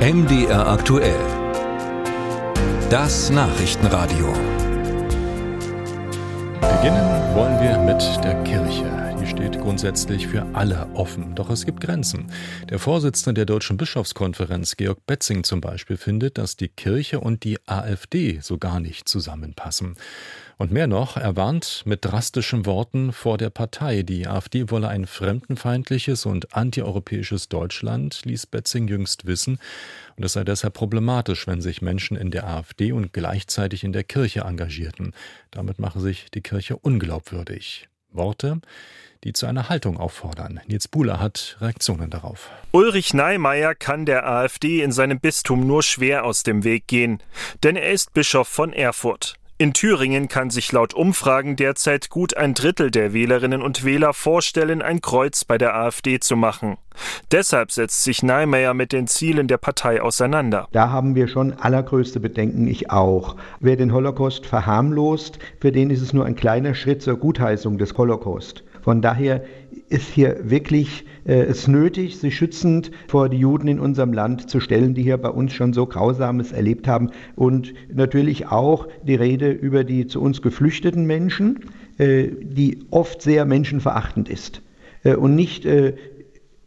MDR aktuell. Das Nachrichtenradio. Beginnen wollen wir mit der Kirche. Die steht grundsätzlich für alle offen. Doch es gibt Grenzen. Der Vorsitzende der Deutschen Bischofskonferenz, Georg Betzing zum Beispiel, findet, dass die Kirche und die AfD so gar nicht zusammenpassen. Und mehr noch, er warnt mit drastischen Worten vor der Partei. Die AfD wolle ein fremdenfeindliches und antieuropäisches Deutschland, ließ Betzing jüngst wissen. Und es sei deshalb problematisch, wenn sich Menschen in der AfD und gleichzeitig in der Kirche engagierten. Damit mache sich die Kirche unglaubwürdig. Worte, die zu einer Haltung auffordern. Nils Buhler hat Reaktionen darauf. Ulrich Neimeyer kann der AfD in seinem Bistum nur schwer aus dem Weg gehen, denn er ist Bischof von Erfurt. In Thüringen kann sich laut Umfragen derzeit gut ein Drittel der Wählerinnen und Wähler vorstellen, ein Kreuz bei der AfD zu machen. Deshalb setzt sich Neimeyer mit den Zielen der Partei auseinander. Da haben wir schon allergrößte Bedenken, ich auch. Wer den Holocaust verharmlost, für den ist es nur ein kleiner Schritt zur Gutheißung des Holocaust. Von daher ist hier wirklich äh, es nötig, sich schützend vor die Juden in unserem Land zu stellen, die hier bei uns schon so Grausames erlebt haben. Und natürlich auch die Rede über die zu uns geflüchteten Menschen, äh, die oft sehr menschenverachtend ist. Äh, und nicht äh,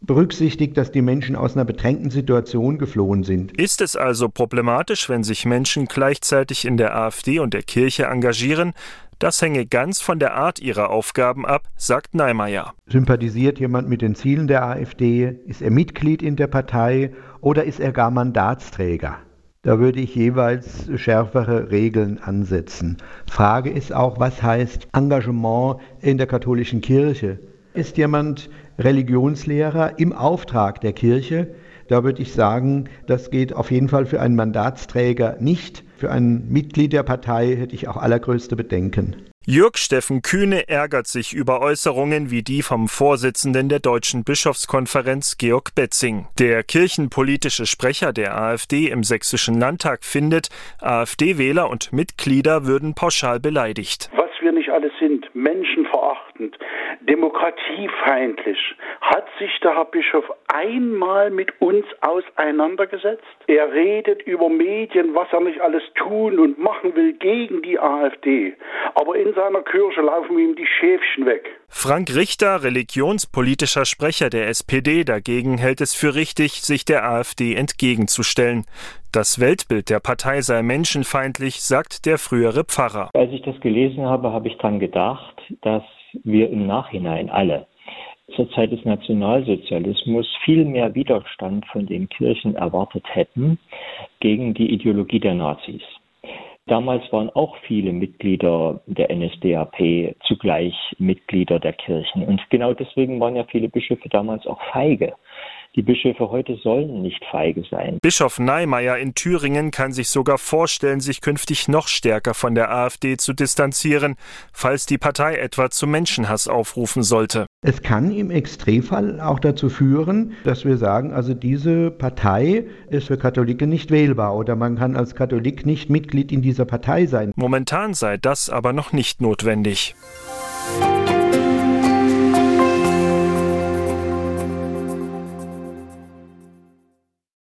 berücksichtigt, dass die Menschen aus einer bedrängten Situation geflohen sind. Ist es also problematisch, wenn sich Menschen gleichzeitig in der AfD und der Kirche engagieren? Das hänge ganz von der Art ihrer Aufgaben ab, sagt Neimeyer. Sympathisiert jemand mit den Zielen der AfD? Ist er Mitglied in der Partei oder ist er gar Mandatsträger? Da würde ich jeweils schärfere Regeln ansetzen. Frage ist auch, was heißt Engagement in der katholischen Kirche? Ist jemand Religionslehrer im Auftrag der Kirche? Da würde ich sagen, das geht auf jeden Fall für einen Mandatsträger nicht. Für ein Mitglied der Partei hätte ich auch allergrößte Bedenken. Jürg Steffen Kühne ärgert sich über Äußerungen wie die vom Vorsitzenden der Deutschen Bischofskonferenz Georg Betzing. Der kirchenpolitische Sprecher der AfD im Sächsischen Landtag findet, AfD-Wähler und Mitglieder würden pauschal beleidigt. Was wir nicht alles sind, menschenverachtend, demokratiefeindlich, hat sich der Herr Bischof einmal mit uns auseinandergesetzt? Er redet über Medien, was er nicht alles tun und machen will gegen die AfD. Aber in seiner Kirche laufen ihm die Schäfchen weg. Frank Richter, religionspolitischer Sprecher der SPD, dagegen hält es für richtig, sich der AfD entgegenzustellen. Das Weltbild der Partei sei menschenfeindlich, sagt der frühere Pfarrer. Als ich das gelesen habe, habe ich daran gedacht, dass wir im Nachhinein alle zur Zeit des Nationalsozialismus viel mehr Widerstand von den Kirchen erwartet hätten gegen die Ideologie der Nazis. Damals waren auch viele Mitglieder der NSDAP zugleich Mitglieder der Kirchen. Und genau deswegen waren ja viele Bischöfe damals auch feige. Die Bischöfe heute sollen nicht feige sein. Bischof Neimeyer in Thüringen kann sich sogar vorstellen, sich künftig noch stärker von der AfD zu distanzieren, falls die Partei etwa zu Menschenhass aufrufen sollte. Es kann im Extremfall auch dazu führen, dass wir sagen, also diese Partei ist für Katholiken nicht wählbar oder man kann als Katholik nicht Mitglied in dieser Partei sein. Momentan sei das aber noch nicht notwendig. Musik